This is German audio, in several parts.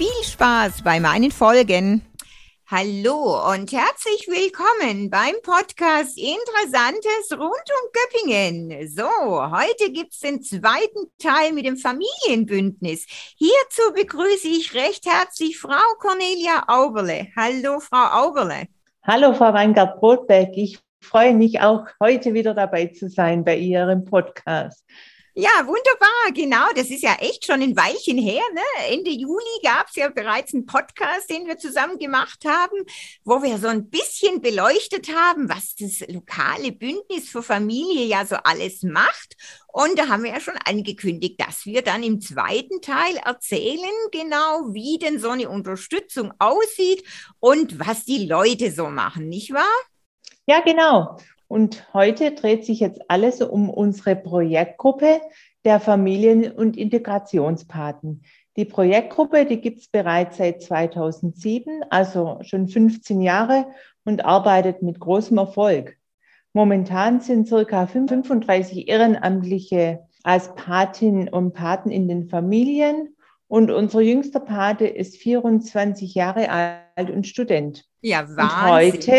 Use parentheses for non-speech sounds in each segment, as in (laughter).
Viel Spaß bei meinen Folgen. Hallo und herzlich willkommen beim Podcast Interessantes rund um Göppingen. So, heute gibt es den zweiten Teil mit dem Familienbündnis. Hierzu begrüße ich recht herzlich Frau Cornelia Auberle. Hallo, Frau Auberle. Hallo, Frau Weingart-Brotbeck. Ich freue mich auch, heute wieder dabei zu sein bei Ihrem Podcast. Ja, wunderbar, genau. Das ist ja echt schon ein Weilchen her. Ne? Ende Juli gab es ja bereits einen Podcast, den wir zusammen gemacht haben, wo wir so ein bisschen beleuchtet haben, was das lokale Bündnis für Familie ja so alles macht. Und da haben wir ja schon angekündigt, dass wir dann im zweiten Teil erzählen, genau wie denn so eine Unterstützung aussieht und was die Leute so machen, nicht wahr? Ja, genau. Und heute dreht sich jetzt alles um unsere Projektgruppe der Familien- und Integrationspaten. Die Projektgruppe, die gibt es bereits seit 2007, also schon 15 Jahre und arbeitet mit großem Erfolg. Momentan sind circa 35 Ehrenamtliche als Patin und Paten in den Familien und unser jüngster Pate ist 24 Jahre alt und Student. Ja, Wahnsinn. Und heute,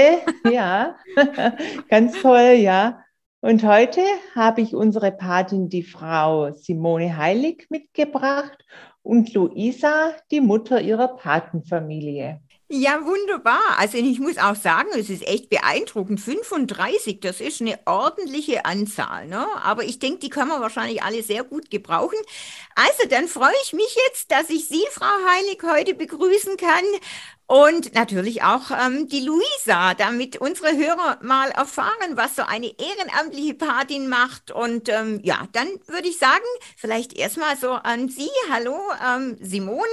ja, (laughs) ganz toll, ja. Und heute habe ich unsere Patin, die Frau Simone Heilig, mitgebracht und Luisa, die Mutter ihrer Patenfamilie. Ja, wunderbar. Also ich muss auch sagen, es ist echt beeindruckend. 35, das ist eine ordentliche Anzahl. Ne? Aber ich denke, die können wir wahrscheinlich alle sehr gut gebrauchen. Also dann freue ich mich jetzt, dass ich Sie, Frau Heilig, heute begrüßen kann. Und natürlich auch ähm, die Luisa, damit unsere Hörer mal erfahren, was so eine ehrenamtliche Patin macht. Und ähm, ja, dann würde ich sagen, vielleicht erstmal so an Sie. Hallo, ähm, Simone.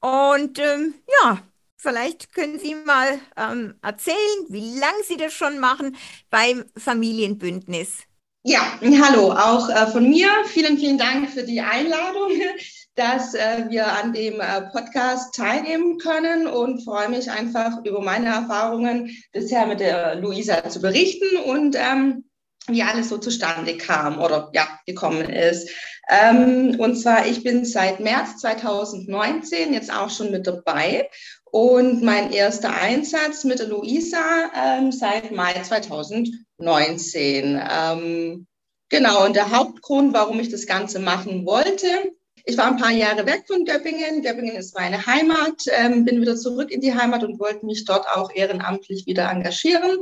Und ähm, ja, Vielleicht können Sie mal ähm, erzählen, wie lange Sie das schon machen beim Familienbündnis. Ja, hallo, auch äh, von mir. Vielen, vielen Dank für die Einladung, (laughs) dass äh, wir an dem äh, Podcast teilnehmen können und freue mich einfach über meine Erfahrungen bisher mit der Luisa zu berichten und ähm, wie alles so zustande kam oder ja, gekommen ist. Ähm, und zwar, ich bin seit März 2019 jetzt auch schon mit dabei und mein erster Einsatz mit der Luisa ähm, seit Mai 2019. Ähm, genau, und der Hauptgrund, warum ich das Ganze machen wollte, ich war ein paar Jahre weg von Göppingen. Göppingen ist meine Heimat, ähm, bin wieder zurück in die Heimat und wollte mich dort auch ehrenamtlich wieder engagieren.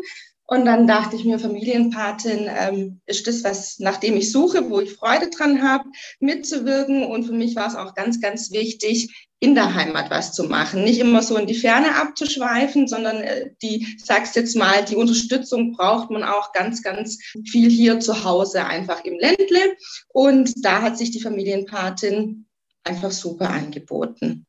Und dann dachte ich mir, Familienpatin ähm, ist das, was nach dem ich suche, wo ich Freude dran habe, mitzuwirken. Und für mich war es auch ganz, ganz wichtig, in der Heimat was zu machen. Nicht immer so in die Ferne abzuschweifen, sondern äh, die, sag's jetzt mal, die Unterstützung braucht man auch ganz, ganz viel hier zu Hause, einfach im Ländle. Und da hat sich die Familienpatin einfach super angeboten.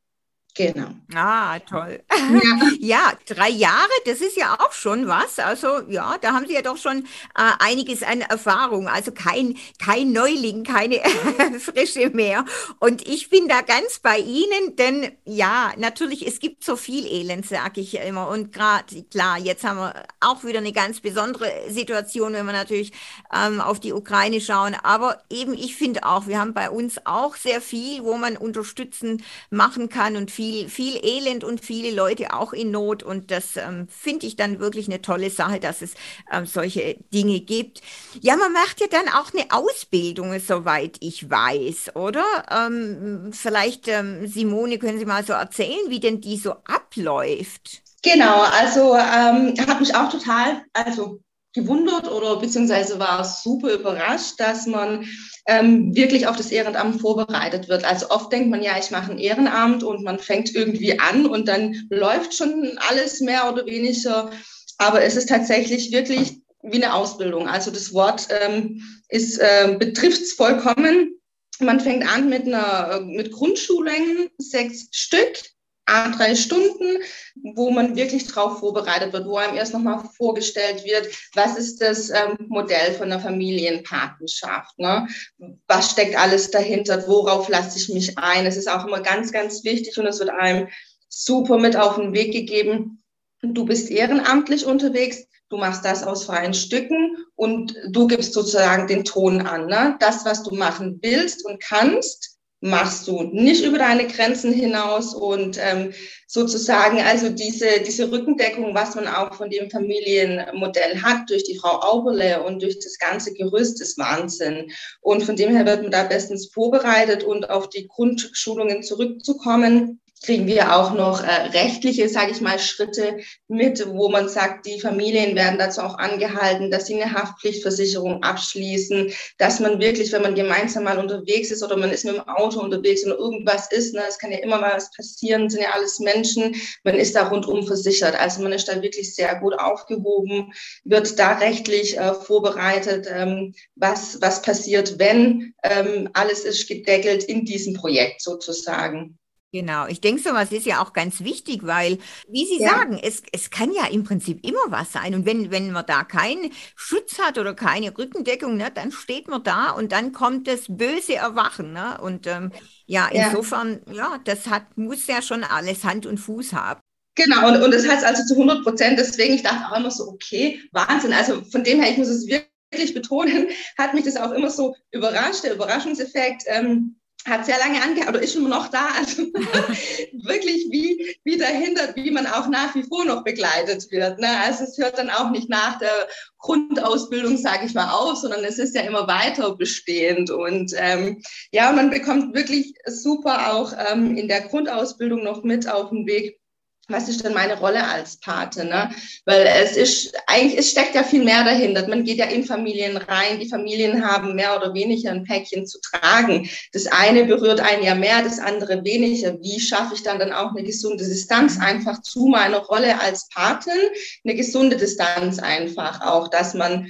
Genau. Ah, toll. Ja. (laughs) ja. drei Jahre, das ist ja auch schon was. Also ja, da haben Sie ja doch schon äh, einiges an Erfahrung. Also kein, kein Neuling, keine (laughs) Frische mehr. Und ich bin da ganz bei Ihnen, denn ja, natürlich, es gibt so viel Elend, sage ich immer. Und gerade, klar, jetzt haben wir auch wieder eine ganz besondere Situation, wenn wir natürlich ähm, auf die Ukraine schauen. Aber eben, ich finde auch, wir haben bei uns auch sehr viel, wo man unterstützen machen kann und viel viel, viel Elend und viele Leute auch in Not. Und das ähm, finde ich dann wirklich eine tolle Sache, dass es ähm, solche Dinge gibt. Ja, man macht ja dann auch eine Ausbildung, soweit ich weiß, oder? Ähm, vielleicht, ähm, Simone, können Sie mal so erzählen, wie denn die so abläuft? Genau, also ähm, hat mich auch total, also gewundert oder beziehungsweise war super überrascht, dass man ähm, wirklich auf das Ehrenamt vorbereitet wird. Also oft denkt man ja, ich mache ein Ehrenamt und man fängt irgendwie an und dann läuft schon alles mehr oder weniger. Aber es ist tatsächlich wirklich wie eine Ausbildung. Also das Wort ähm, ist äh, betrifft es vollkommen. Man fängt an mit einer mit Grundschullängen, sechs Stück a drei Stunden, wo man wirklich darauf vorbereitet wird, wo einem erst nochmal vorgestellt wird, was ist das ähm, Modell von einer Familienpatenschaft, ne? was steckt alles dahinter, worauf lasse ich mich ein. Es ist auch immer ganz, ganz wichtig und es wird einem super mit auf den Weg gegeben. Du bist ehrenamtlich unterwegs, du machst das aus freien Stücken und du gibst sozusagen den Ton an. Ne? Das, was du machen willst und kannst, machst du nicht über deine Grenzen hinaus und ähm, sozusagen also diese, diese Rückendeckung, was man auch von dem Familienmodell hat, durch die Frau Auberle und durch das ganze Gerüst ist Wahnsinn. Und von dem her wird man da bestens vorbereitet und auf die Grundschulungen zurückzukommen kriegen wir auch noch äh, rechtliche, sage ich mal, Schritte mit, wo man sagt, die Familien werden dazu auch angehalten, dass sie eine Haftpflichtversicherung abschließen, dass man wirklich, wenn man gemeinsam mal unterwegs ist oder man ist mit dem Auto unterwegs und irgendwas ist, ne, es kann ja immer mal was passieren, sind ja alles Menschen, man ist da rundum versichert. Also man ist da wirklich sehr gut aufgehoben, wird da rechtlich äh, vorbereitet, ähm, was, was passiert, wenn ähm, alles ist gedeckelt in diesem Projekt sozusagen. Genau, ich denke, sowas ist ja auch ganz wichtig, weil, wie Sie ja. sagen, es, es kann ja im Prinzip immer was sein. Und wenn, wenn man da keinen Schutz hat oder keine Rückendeckung, ne, dann steht man da und dann kommt das böse Erwachen. Ne? Und ähm, ja, insofern, ja. ja, das hat, muss ja schon alles Hand und Fuß haben. Genau, und, und das heißt also zu 100 Prozent, deswegen, ich dachte auch immer so, okay, Wahnsinn. Also von dem her, ich muss es wirklich betonen, (laughs) hat mich das auch immer so überrascht, der Überraschungseffekt. Ähm, hat sehr lange angehalten oder ist immer noch da. Also (laughs) wirklich wie, wie dahinter, wie man auch nach wie vor noch begleitet wird. Ne? Also es hört dann auch nicht nach der Grundausbildung, sage ich mal, auf, sondern es ist ja immer weiter bestehend. Und ähm, ja, man bekommt wirklich super auch ähm, in der Grundausbildung noch mit auf den Weg, was ist denn meine Rolle als Pate? Ne? Weil es ist, eigentlich, es steckt ja viel mehr dahinter. Man geht ja in Familien rein. Die Familien haben mehr oder weniger ein Päckchen zu tragen. Das eine berührt einen ja mehr, das andere weniger. Wie schaffe ich dann dann auch eine gesunde Distanz einfach zu meiner Rolle als Patin? Eine gesunde Distanz einfach auch, dass man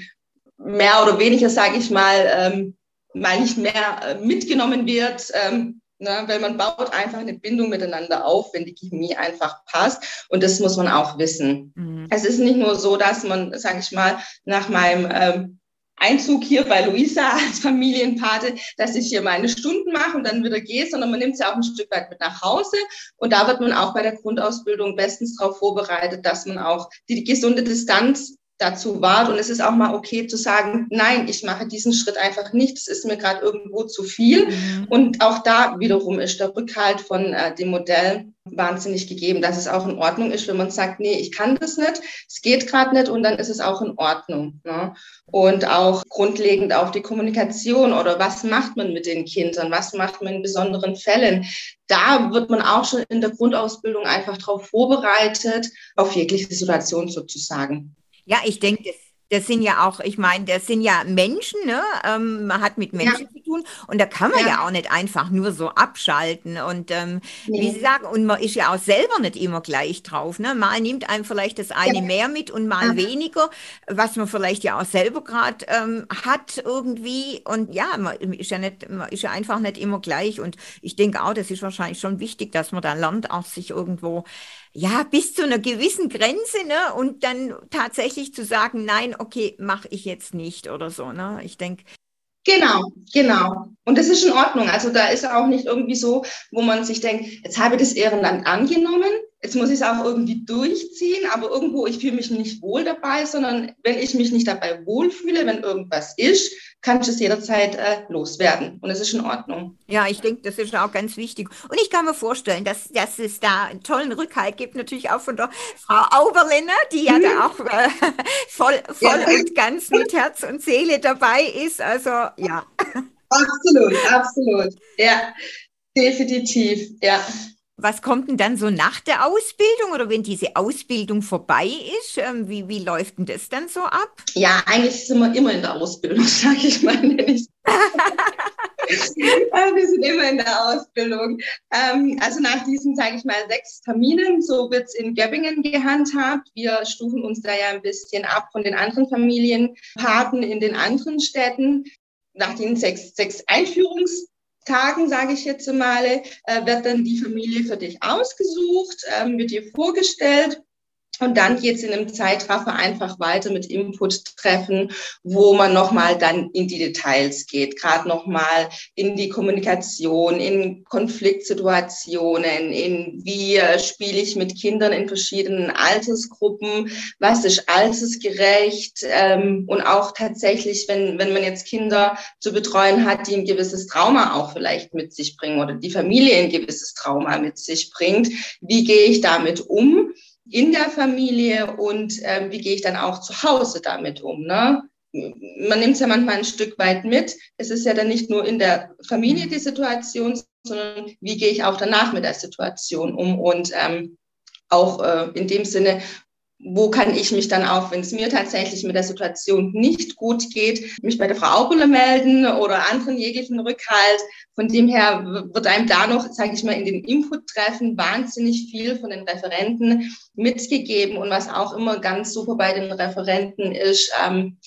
mehr oder weniger, sage ich mal, ähm, mal nicht mehr äh, mitgenommen wird, ähm, Ne, weil man baut einfach eine Bindung miteinander auf, wenn die Chemie einfach passt. Und das muss man auch wissen. Mhm. Es ist nicht nur so, dass man, sage ich mal, nach meinem ähm, Einzug hier bei Luisa als Familienpate, dass ich hier meine Stunden mache und dann wieder gehe, sondern man nimmt sie auch ein Stück weit mit nach Hause. Und da wird man auch bei der Grundausbildung bestens darauf vorbereitet, dass man auch die gesunde Distanz dazu wahrt. Und es ist auch mal okay zu sagen, nein, ich mache diesen Schritt einfach nicht. Es ist mir gerade irgendwo zu viel. Mhm. Und auch da wiederum ist der Rückhalt von äh, dem Modell wahnsinnig gegeben, dass es auch in Ordnung ist, wenn man sagt, nee, ich kann das nicht, es geht gerade nicht und dann ist es auch in Ordnung. Ne? Und auch grundlegend auf die Kommunikation oder was macht man mit den Kindern, was macht man in besonderen Fällen. Da wird man auch schon in der Grundausbildung einfach darauf vorbereitet, auf jegliche Situation sozusagen. Ja, ich denke, das, das sind ja auch, ich meine, das sind ja Menschen, ne? Ähm, man hat mit Menschen ja. zu tun und da kann man ja. ja. auch nicht einfach nur so abschalten. Und ähm, nee. wie Sie sagen, und man ist ja auch selber nicht immer gleich drauf. Ne? Mal nimmt einem vielleicht das eine ja. mehr mit und mal weniger, was man vielleicht ja auch selber gerade ähm, hat irgendwie. Und ja, man ist ja nicht, man ist ja einfach nicht immer gleich. Und ich denke auch, das ist wahrscheinlich schon wichtig, dass man da lernt, auch sich irgendwo ja, bis zu einer gewissen Grenze, ne? Und dann tatsächlich zu sagen, nein, okay, mache ich jetzt nicht oder so, ne? Ich denke. Genau, genau. Und das ist in Ordnung. Also da ist auch nicht irgendwie so, wo man sich denkt, jetzt habe ich das Ehrenland angenommen, jetzt muss ich es auch irgendwie durchziehen, aber irgendwo, ich fühle mich nicht wohl dabei, sondern wenn ich mich nicht dabei wohlfühle, wenn irgendwas ist, kann ich es jederzeit äh, loswerden. Und es ist in Ordnung. Ja, ich denke, das ist auch ganz wichtig. Und ich kann mir vorstellen, dass, dass es da einen tollen Rückhalt gibt, natürlich auch von der Frau Auberliner, die ja mhm. da auch äh, (laughs) voll, voll ja. und ganz mit Herz und Seele dabei ist. Also ja. Absolut, absolut. Ja, definitiv. Ja. Was kommt denn dann so nach der Ausbildung oder wenn diese Ausbildung vorbei ist? Ähm, wie, wie läuft denn das dann so ab? Ja, eigentlich sind wir immer in der Ausbildung, (laughs) sage ich mal. (laughs) wir sind immer in der Ausbildung. Ähm, also nach diesen, sage ich mal, sechs Terminen, so wird es in Göppingen gehandhabt. Wir stufen uns da ja ein bisschen ab von den anderen Familienpaten in den anderen Städten. Nach den sechs, sechs Einführungs Tagen, sage ich jetzt mal, äh, wird dann die Familie für dich ausgesucht, ähm, wird dir vorgestellt und dann geht es in einem Zeitraffer einfach weiter mit Input-Treffen, wo man nochmal dann in die Details geht, gerade nochmal in die Kommunikation, in Konfliktsituationen, in wie äh, spiele ich mit Kindern in verschiedenen Altersgruppen, was ist altersgerecht ähm, und auch tatsächlich, wenn, wenn man jetzt Kinder zu betreuen hat, die ein gewisses Trauma auch vielleicht mit sich bringen oder die Familie ein gewisses Trauma mit sich bringt, wie gehe ich damit um? In der Familie und ähm, wie gehe ich dann auch zu Hause damit um. Ne? Man nimmt es ja manchmal ein Stück weit mit. Es ist ja dann nicht nur in der Familie die Situation, sondern wie gehe ich auch danach mit der Situation um und ähm, auch äh, in dem Sinne, wo kann ich mich dann auch, wenn es mir tatsächlich mit der Situation nicht gut geht, mich bei der Frau Aubulle melden oder anderen jeglichen Rückhalt. Von dem her wird einem da noch, sage ich mal, in den Input-Treffen wahnsinnig viel von den Referenten mitgegeben. Und was auch immer ganz super bei den Referenten ist, ähm,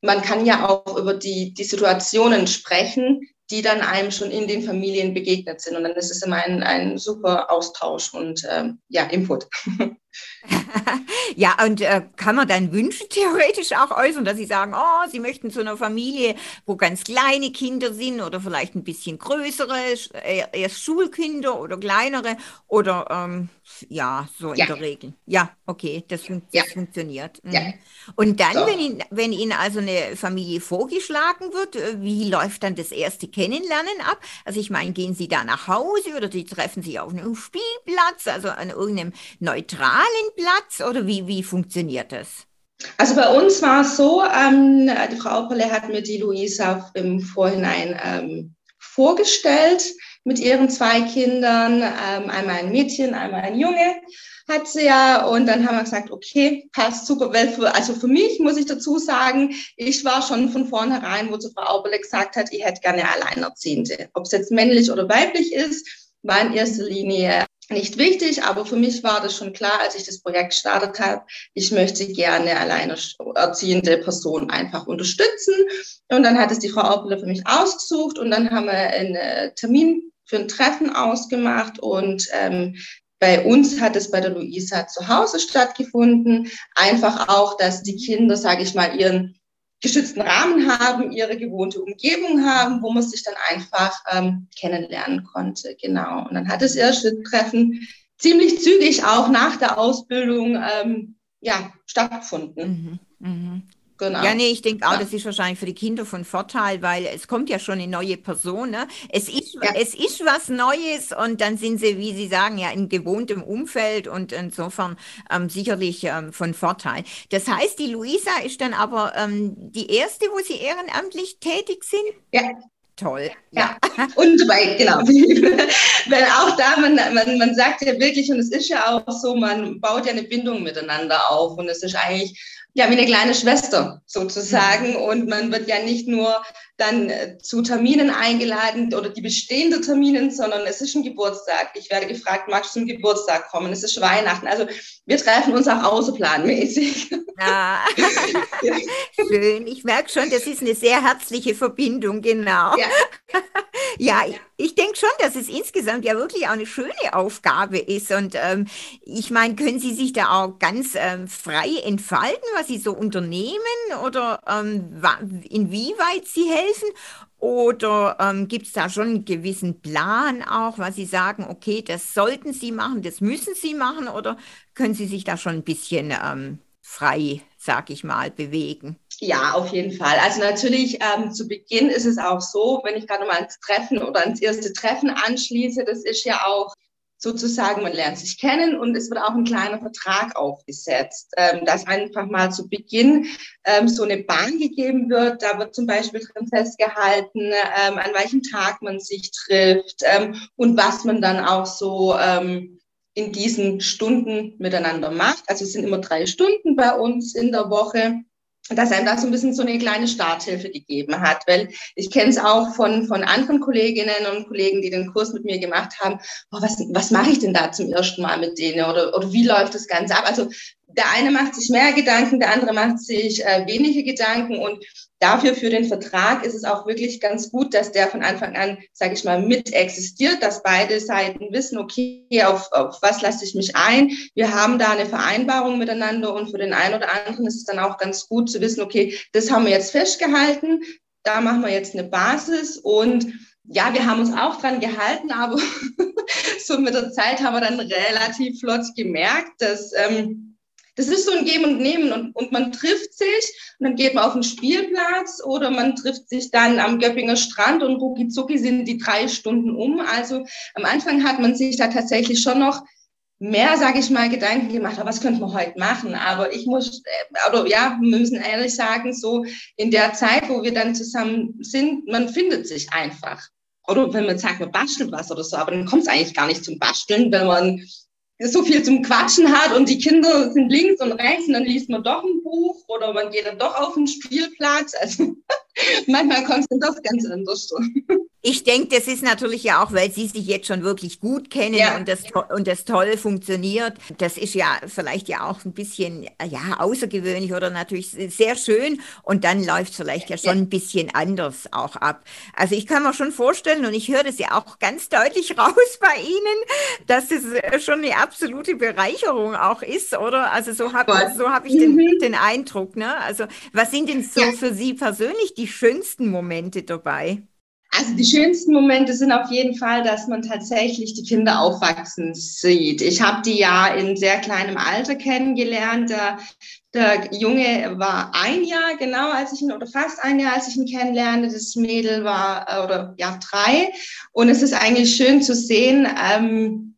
man kann ja auch über die, die Situationen sprechen, die dann einem schon in den Familien begegnet sind. Und dann ist es immer ein, ein super Austausch und ähm, ja, Input. (laughs) (laughs) ja, und äh, kann man dann Wünsche theoretisch auch äußern, dass Sie sagen, oh, Sie möchten zu einer Familie, wo ganz kleine Kinder sind oder vielleicht ein bisschen größere, äh, erst Schulkinder oder kleinere oder ähm, ja, so in ja. der Regel. Ja, okay, das, fun das ja. funktioniert. Mhm. Ja. Und dann, so. wenn, Ihnen, wenn Ihnen also eine Familie vorgeschlagen wird, äh, wie läuft dann das erste Kennenlernen ab? Also ich meine, gehen Sie da nach Hause oder die treffen sich auf einem Spielplatz, also an irgendeinem neutralen Platz oder wie, wie funktioniert das? Also bei uns war es so, ähm, die Frau Opperle hat mir die Luisa im Vorhinein ähm, vorgestellt mit ihren zwei Kindern, ähm, einmal ein Mädchen, einmal ein Junge hat sie ja. Und dann haben wir gesagt, okay, passt super. Weil für, also für mich muss ich dazu sagen, ich war schon von vornherein, wo zu Frau Auberle gesagt hat, ich hätte gerne Alleinerziehende. Ob es jetzt männlich oder weiblich ist, war in erster Linie nicht wichtig, aber für mich war das schon klar, als ich das Projekt gestartet habe, ich möchte gerne alleinerziehende Personen einfach unterstützen. Und dann hat es die Frau Auberle für mich ausgesucht und dann haben wir einen Termin für ein Treffen ausgemacht und ähm, bei uns hat es bei der Luisa zu Hause stattgefunden. Einfach auch, dass die Kinder, sage ich mal, ihren geschützten Rahmen haben, ihre gewohnte Umgebung haben, wo man sich dann einfach ähm, kennenlernen konnte. Genau. Und dann hat das erste Treffen ziemlich zügig auch nach der Ausbildung ähm, ja, stattgefunden. Mhm, mh. Genau. Ja, nee, ich denke auch, ja. das ist wahrscheinlich für die Kinder von Vorteil, weil es kommt ja schon eine neue Person. Ne? Es, ist, ja. es ist was Neues und dann sind sie, wie Sie sagen, ja in gewohntem Umfeld und insofern ähm, sicherlich ähm, von Vorteil. Das heißt, die Luisa ist dann aber ähm, die erste, wo Sie ehrenamtlich tätig sind? Ja, Toll. Ja, (laughs) und dabei, genau. (laughs) Weil auch da, man, man, man sagt ja wirklich, und es ist ja auch so, man baut ja eine Bindung miteinander auf. Und es ist eigentlich ja, wie eine kleine Schwester sozusagen. Mhm. Und man wird ja nicht nur dann äh, zu Terminen eingeladen oder die bestehenden Terminen, sondern es ist ein Geburtstag. Ich werde gefragt, magst du zum Geburtstag kommen? Es ist Weihnachten. Also wir treffen uns auch außerplanmäßig. Ja. (laughs) Schön. Ich merke schon, das ist eine sehr herzliche Verbindung, genau. Ja, (laughs) ja ich denke schon, dass es insgesamt ja wirklich auch eine schöne Aufgabe ist. Und ähm, ich meine, können Sie sich da auch ganz ähm, frei entfalten, was Sie so unternehmen oder ähm, inwieweit Sie helfen? Oder ähm, gibt es da schon einen gewissen Plan auch, was Sie sagen, okay, das sollten Sie machen, das müssen Sie machen? Oder können Sie sich da schon ein bisschen ähm, frei, sag ich mal, bewegen? Ja, auf jeden Fall. Also natürlich ähm, zu Beginn ist es auch so, wenn ich gerade mal ans Treffen oder ans erste Treffen anschließe, das ist ja auch sozusagen, man lernt sich kennen und es wird auch ein kleiner Vertrag aufgesetzt, ähm, dass einfach mal zu Beginn ähm, so eine Bahn gegeben wird. Da wird zum Beispiel drin festgehalten, ähm, an welchem Tag man sich trifft ähm, und was man dann auch so ähm, in diesen Stunden miteinander macht. Also es sind immer drei Stunden bei uns in der Woche dass einem da so ein bisschen so eine kleine Starthilfe gegeben hat, weil ich kenne es auch von, von anderen Kolleginnen und Kollegen, die den Kurs mit mir gemacht haben, oh, was, was mache ich denn da zum ersten Mal mit denen? Oder, oder wie läuft das Ganze ab? Also der eine macht sich mehr Gedanken, der andere macht sich äh, wenige Gedanken und dafür für den Vertrag ist es auch wirklich ganz gut, dass der von Anfang an, sage ich mal, mit existiert, dass beide Seiten wissen, okay, auf, auf was lasse ich mich ein. Wir haben da eine Vereinbarung miteinander und für den einen oder anderen ist es dann auch ganz gut zu wissen, okay, das haben wir jetzt festgehalten, da machen wir jetzt eine Basis und ja, wir haben uns auch dran gehalten, aber (laughs) so mit der Zeit haben wir dann relativ flott gemerkt, dass ähm, das ist so ein Geben und Nehmen und, und man trifft sich und dann geht man auf den Spielplatz oder man trifft sich dann am Göppinger Strand und rucki zucki sind die drei Stunden um. Also am Anfang hat man sich da tatsächlich schon noch mehr, sage ich mal, Gedanken gemacht, was könnte man heute machen? Aber ich muss, äh, oder ja, wir müssen ehrlich sagen, so in der Zeit, wo wir dann zusammen sind, man findet sich einfach. Oder wenn man sagt, man bastelt was oder so, aber dann kommt es eigentlich gar nicht zum Basteln, wenn man so viel zum Quatschen hat und die Kinder sind links und rechts und dann liest man doch ein Buch oder man geht dann doch auf den Spielplatz. Also (laughs) manchmal kommt es dann doch ganz anders. Ich denke, das ist natürlich ja auch, weil Sie sich jetzt schon wirklich gut kennen ja. und, das, und das toll funktioniert. Das ist ja vielleicht ja auch ein bisschen ja, außergewöhnlich oder natürlich sehr schön. Und dann läuft es vielleicht ja schon ja. ein bisschen anders auch ab. Also ich kann mir schon vorstellen, und ich höre das ja auch ganz deutlich (laughs) raus bei Ihnen, dass es schon eine absolute Bereicherung auch ist, oder? Also so habe so hab ich den, mhm. den Eindruck. Ne? Also was sind denn so ja. für Sie persönlich die schönsten Momente dabei? Also die schönsten Momente sind auf jeden Fall, dass man tatsächlich die Kinder aufwachsen sieht. Ich habe die ja in sehr kleinem Alter kennengelernt. Der, der Junge war ein Jahr genau, als ich ihn oder fast ein Jahr, als ich ihn kennenlernte. Das Mädel war äh, oder ja drei. Und es ist eigentlich schön zu sehen. Ähm,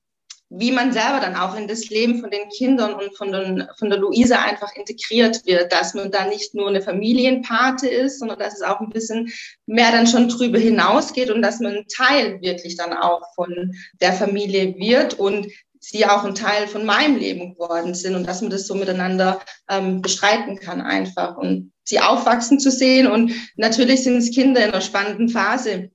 wie man selber dann auch in das Leben von den Kindern und von, den, von der Luise einfach integriert wird, dass man da nicht nur eine Familienpate ist, sondern dass es auch ein bisschen mehr dann schon drüber hinausgeht und dass man Teil wirklich dann auch von der Familie wird und sie auch ein Teil von meinem Leben geworden sind und dass man das so miteinander ähm, bestreiten kann einfach und sie aufwachsen zu sehen. Und natürlich sind es Kinder in einer spannenden Phase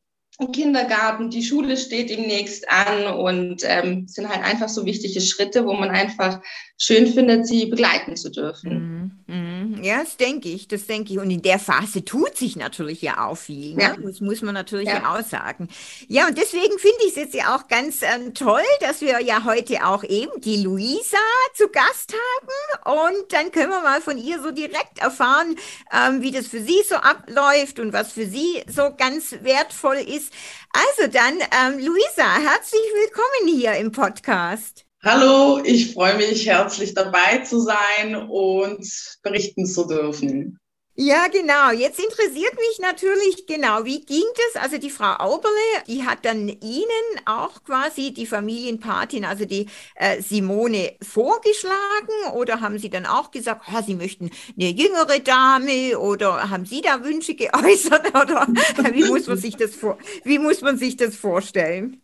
Kindergarten, die Schule steht demnächst an und ähm, sind halt einfach so wichtige Schritte, wo man einfach schön findet, sie begleiten zu dürfen. Mm, mm, ja, das denke ich, das denke ich. Und in der Phase tut sich natürlich ja auch viel. Ne? Ja. Das muss man natürlich ja. ja auch sagen. Ja, und deswegen finde ich es jetzt ja auch ganz ähm, toll, dass wir ja heute auch eben die Luisa zu Gast haben. Und dann können wir mal von ihr so direkt erfahren, ähm, wie das für sie so abläuft und was für sie so ganz wertvoll ist. Also dann, ähm, Luisa, herzlich willkommen hier im Podcast. Hallo, ich freue mich herzlich dabei zu sein und berichten zu dürfen. Ja, genau. Jetzt interessiert mich natürlich genau, wie ging das? Also die Frau Auberle, die hat dann Ihnen auch quasi die Familienpatin, also die äh, Simone, vorgeschlagen oder haben Sie dann auch gesagt, oh, Sie möchten eine jüngere Dame oder haben Sie da Wünsche geäußert (laughs) oder wie muss man sich das, vor wie muss man sich das vorstellen?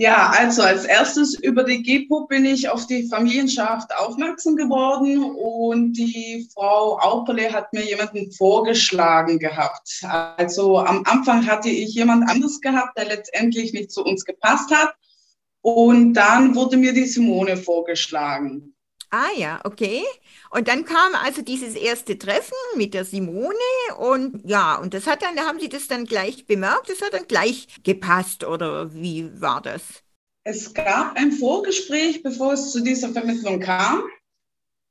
Ja, also als erstes über die GEPO bin ich auf die Familienschaft aufmerksam geworden und die Frau Auperle hat mir jemanden vorgeschlagen gehabt. Also am Anfang hatte ich jemand anderes gehabt, der letztendlich nicht zu uns gepasst hat. Und dann wurde mir die Simone vorgeschlagen. Ah ja, okay. Und dann kam also dieses erste Treffen mit der Simone und ja, und das hat dann, da haben Sie das dann gleich bemerkt, das hat dann gleich gepasst oder wie war das? Es gab ein Vorgespräch, bevor es zu dieser Vermittlung kam.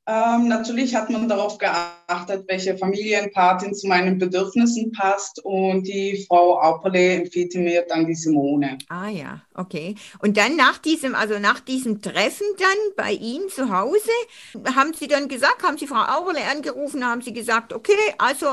Ähm, natürlich hat man darauf geachtet, welche Familienpatin zu meinen Bedürfnissen passt und die Frau Auperle empfiehlte mir dann die Simone. Ah ja, okay. Und dann nach diesem, also nach diesem Treffen dann bei Ihnen zu Hause, haben Sie dann gesagt, haben Sie Frau Auperle angerufen, haben Sie gesagt, okay, also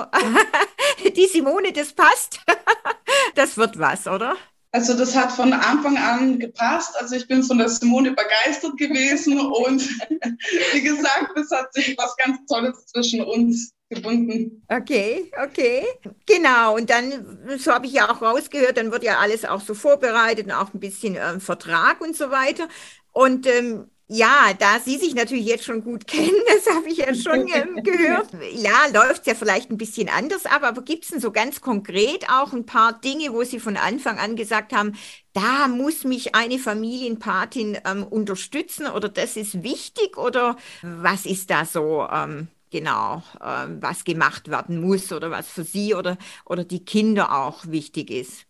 (laughs) die Simone, das passt, (laughs) das wird was, oder? Also das hat von Anfang an gepasst. Also ich bin von der Simone begeistert gewesen und (laughs) wie gesagt, es hat sich was ganz Tolles zwischen uns gebunden. Okay, okay. Genau, und dann, so habe ich ja auch rausgehört, dann wird ja alles auch so vorbereitet und auch ein bisschen ähm, Vertrag und so weiter. Und ähm, Ja, da Sie sich natürlich jetzt schon gut (laughs) kennen, das habe ich ja schon (laughs) ähm, gehört. Ja, läuft ja vielleicht ein bisschen anders ab, aber gibt es denn so ganz konkret auch ein paar Dinge, wo Sie von Anfang an gesagt haben, da muss mich eine Familienpatin ähm, unterstützen oder das ist wichtig oder was ist da so ähm, genau, ähm, was gemacht werden muss oder was für Sie oder, oder die Kinder auch wichtig ist?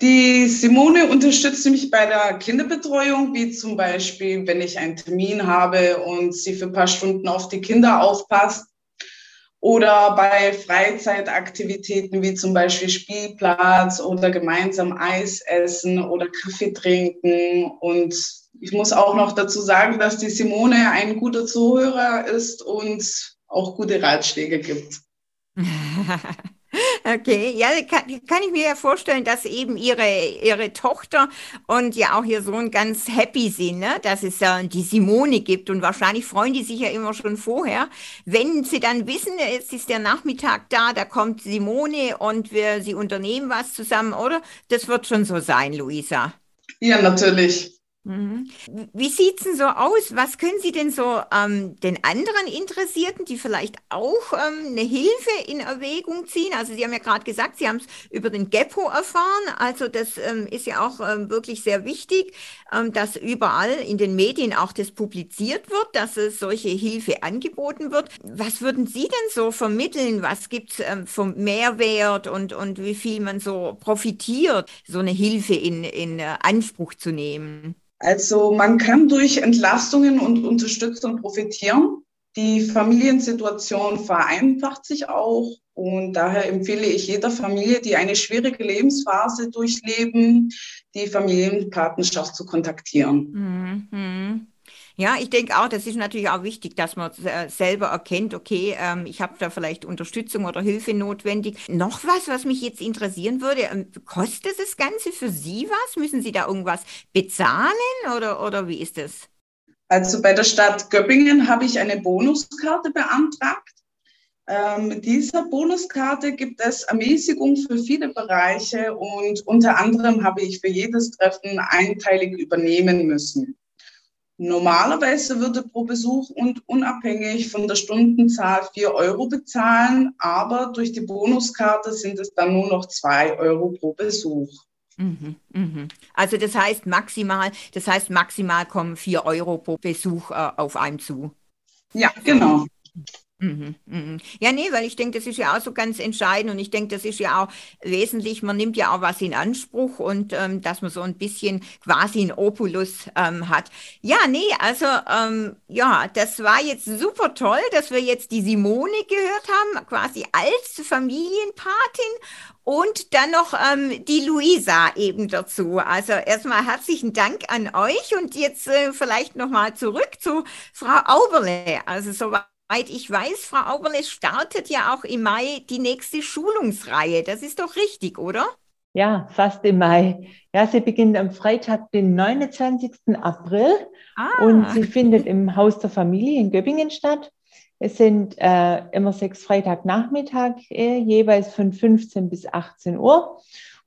Die Simone unterstützt mich bei der Kinderbetreuung, wie zum Beispiel, wenn ich einen Termin habe und sie für ein paar Stunden auf die Kinder aufpasst. Oder bei Freizeitaktivitäten wie zum Beispiel Spielplatz oder gemeinsam Eis essen oder Kaffee trinken. Und ich muss auch noch dazu sagen, dass die Simone ein guter Zuhörer ist und auch gute Ratschläge gibt. (laughs) Okay, ja, kann, kann, ich mir ja vorstellen, dass eben ihre, ihre Tochter und ja auch ihr Sohn ganz happy sind, ne? dass es ja die Simone gibt und wahrscheinlich freuen die sich ja immer schon vorher, wenn sie dann wissen, jetzt ist der Nachmittag da, da kommt Simone und wir, sie unternehmen was zusammen, oder? Das wird schon so sein, Luisa. Ja, natürlich. Mhm. Wie sieht es denn so aus? Was können Sie denn so ähm, den anderen Interessierten, die vielleicht auch ähm, eine Hilfe in Erwägung ziehen? Also Sie haben ja gerade gesagt, Sie haben es über den GEPO erfahren. Also das ähm, ist ja auch ähm, wirklich sehr wichtig, ähm, dass überall in den Medien auch das publiziert wird, dass es solche Hilfe angeboten wird. Was würden Sie denn so vermitteln? Was gibt es ähm, vom Mehrwert und, und wie viel man so profitiert, so eine Hilfe in, in äh, Anspruch zu nehmen? Also man kann durch Entlastungen und Unterstützung profitieren. Die Familiensituation vereinfacht sich auch und daher empfehle ich jeder Familie, die eine schwierige Lebensphase durchleben, die Familienpartnerschaft zu kontaktieren. Mhm. Ja, ich denke auch, das ist natürlich auch wichtig, dass man äh, selber erkennt, okay, ähm, ich habe da vielleicht Unterstützung oder Hilfe notwendig. Noch was, was mich jetzt interessieren würde, ähm, kostet das Ganze für Sie was? Müssen Sie da irgendwas bezahlen oder, oder wie ist das? Also bei der Stadt Göppingen habe ich eine Bonuskarte beantragt. Ähm, mit dieser Bonuskarte gibt es Ermäßigung für viele Bereiche und unter anderem habe ich für jedes Treffen einteilig übernehmen müssen. Normalerweise würde pro Besuch und unabhängig von der Stundenzahl 4 Euro bezahlen, aber durch die Bonuskarte sind es dann nur noch 2 Euro pro Besuch. Mhm, mhm. Also das heißt maximal, das heißt maximal kommen 4 Euro pro Besuch äh, auf einem zu. Ja, genau. Mhm, mhm. Ja, nee, weil ich denke, das ist ja auch so ganz entscheidend und ich denke, das ist ja auch wesentlich, man nimmt ja auch was in Anspruch und ähm, dass man so ein bisschen quasi ein Opulus ähm, hat. Ja, nee, also ähm, ja, das war jetzt super toll, dass wir jetzt die Simone gehört haben, quasi als Familienpatin und dann noch ähm, die Luisa eben dazu. Also erstmal herzlichen Dank an euch und jetzt äh, vielleicht nochmal zurück zu Frau Auberle. Also so war Soweit ich weiß, Frau Auberles startet ja auch im Mai die nächste Schulungsreihe. Das ist doch richtig, oder? Ja, fast im Mai. Ja, sie beginnt am Freitag, den 29. April ah. und sie findet im Haus der Familie in Göppingen statt. Es sind äh, immer sechs Freitagnachmittag, äh, jeweils von 15 bis 18 Uhr.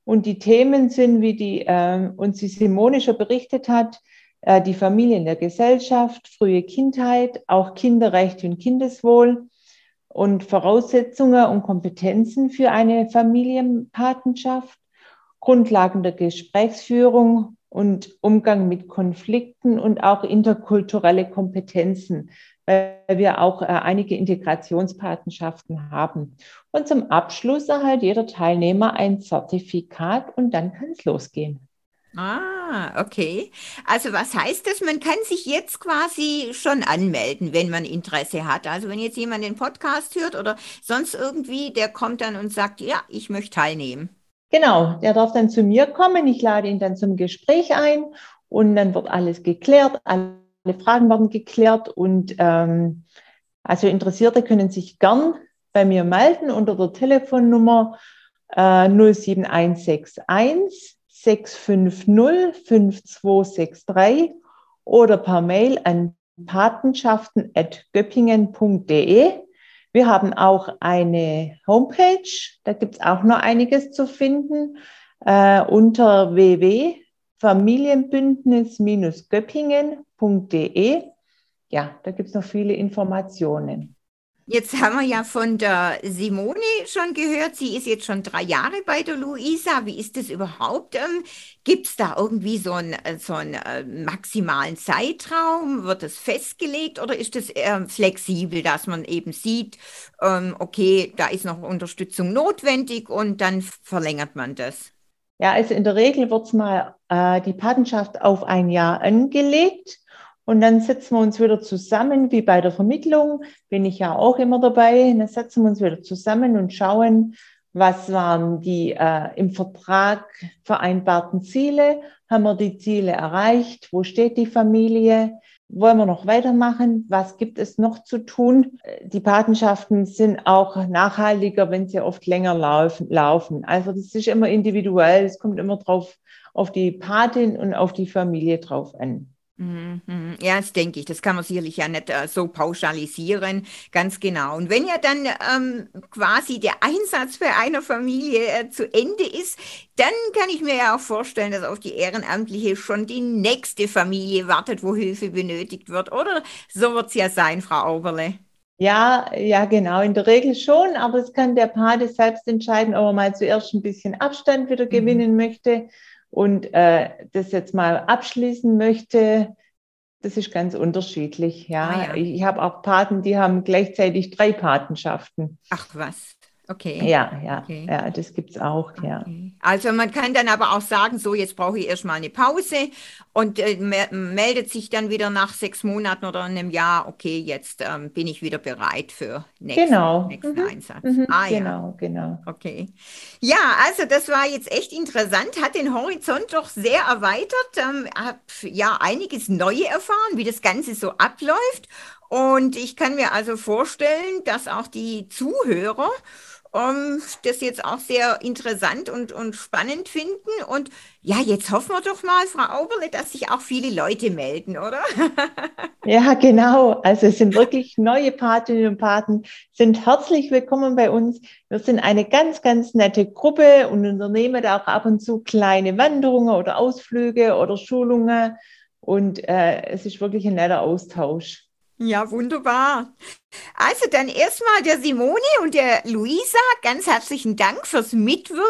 Und die Themen sind, wie die äh, uns die Simone schon berichtet hat, die Familie in der Gesellschaft, frühe Kindheit, auch Kinderrechte und Kindeswohl und Voraussetzungen und Kompetenzen für eine Familienpatenschaft, Grundlagen der Gesprächsführung und Umgang mit Konflikten und auch interkulturelle Kompetenzen, weil wir auch äh, einige Integrationspatenschaften haben. Und zum Abschluss erhält jeder Teilnehmer ein Zertifikat und dann kann es losgehen. Ah, okay. Also was heißt das? Man kann sich jetzt quasi schon anmelden, wenn man Interesse hat. Also wenn jetzt jemand den Podcast hört oder sonst irgendwie, der kommt dann und sagt, ja, ich möchte teilnehmen. Genau, der darf dann zu mir kommen. Ich lade ihn dann zum Gespräch ein und dann wird alles geklärt, alle Fragen werden geklärt und ähm, also Interessierte können sich gern bei mir melden unter der Telefonnummer äh, 07161 650 5263 oder per Mail an patenschaften.göppingen.de. Wir haben auch eine Homepage, da gibt es auch noch einiges zu finden äh, unter www.familienbündnis-göppingen.de. Ja, da gibt es noch viele Informationen. Jetzt haben wir ja von der Simone schon gehört, sie ist jetzt schon drei Jahre bei der Luisa. Wie ist das überhaupt? Ähm, Gibt es da irgendwie so einen, äh, so einen äh, maximalen Zeitraum? Wird das festgelegt oder ist das äh, flexibel, dass man eben sieht, ähm, okay, da ist noch Unterstützung notwendig und dann verlängert man das? Ja, also in der Regel wird es mal äh, die Patenschaft auf ein Jahr angelegt. Und dann setzen wir uns wieder zusammen, wie bei der Vermittlung, bin ich ja auch immer dabei. Dann setzen wir uns wieder zusammen und schauen, was waren die äh, im Vertrag vereinbarten Ziele? Haben wir die Ziele erreicht? Wo steht die Familie? Wollen wir noch weitermachen? Was gibt es noch zu tun? Die Patenschaften sind auch nachhaltiger, wenn sie oft länger laufen. laufen. Also das ist immer individuell. Es kommt immer drauf auf die Patin und auf die Familie drauf an. Mhm. Ja, das denke ich. Das kann man sicherlich ja nicht äh, so pauschalisieren. Ganz genau. Und wenn ja dann ähm, quasi der Einsatz bei einer Familie äh, zu Ende ist, dann kann ich mir ja auch vorstellen, dass auf die Ehrenamtliche schon die nächste Familie wartet, wo Hilfe benötigt wird. Oder so wird es ja sein, Frau Oberle. Ja, ja, genau, in der Regel schon, aber es kann der Pate selbst entscheiden, ob er mal zuerst ein bisschen Abstand wieder mhm. gewinnen mhm. möchte und äh, das jetzt mal abschließen möchte, das ist ganz unterschiedlich. Ja, ah, ja. ich, ich habe auch Paten, die haben gleichzeitig drei Patenschaften. Ach was. Okay. Ja, ja, okay. ja, das gibt es auch, okay. ja. Also man kann dann aber auch sagen, so jetzt brauche ich erstmal eine Pause und äh, meldet sich dann wieder nach sechs Monaten oder einem Jahr, okay, jetzt ähm, bin ich wieder bereit für nächsten, genau. nächsten mhm. Einsatz. Mhm. Ah, genau, ja. genau. Okay. Ja, also das war jetzt echt interessant, hat den Horizont doch sehr erweitert, ähm, habe ja einiges Neue erfahren, wie das Ganze so abläuft und ich kann mir also vorstellen, dass auch die Zuhörer um, das jetzt auch sehr interessant und, und spannend finden. Und ja, jetzt hoffen wir doch mal, Frau Auberle, dass sich auch viele Leute melden, oder? (laughs) ja, genau. Also es sind wirklich neue Patinnen und Paten, sind herzlich willkommen bei uns. Wir sind eine ganz, ganz nette Gruppe und unternehmen auch ab und zu kleine Wanderungen oder Ausflüge oder Schulungen. Und äh, es ist wirklich ein netter Austausch. Ja, wunderbar. Also dann erstmal der Simone und der Luisa, ganz herzlichen Dank fürs Mitwirken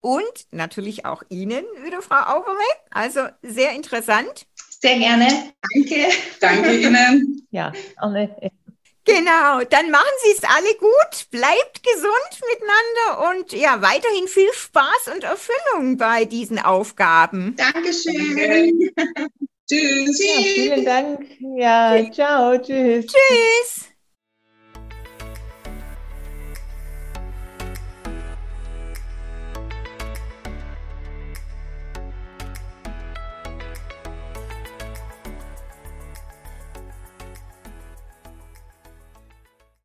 und natürlich auch Ihnen wieder, Frau Auberle. Also sehr interessant. Sehr gerne. Danke. Danke Ihnen. (laughs) Ja, alle. Genau, dann machen Sie es alle gut, bleibt gesund miteinander und ja, weiterhin viel Spaß und Erfüllung bei diesen Aufgaben. Dankeschön. Tschüss. Ja, vielen Dank. Ja, ciao. Tschüss. Tschüss.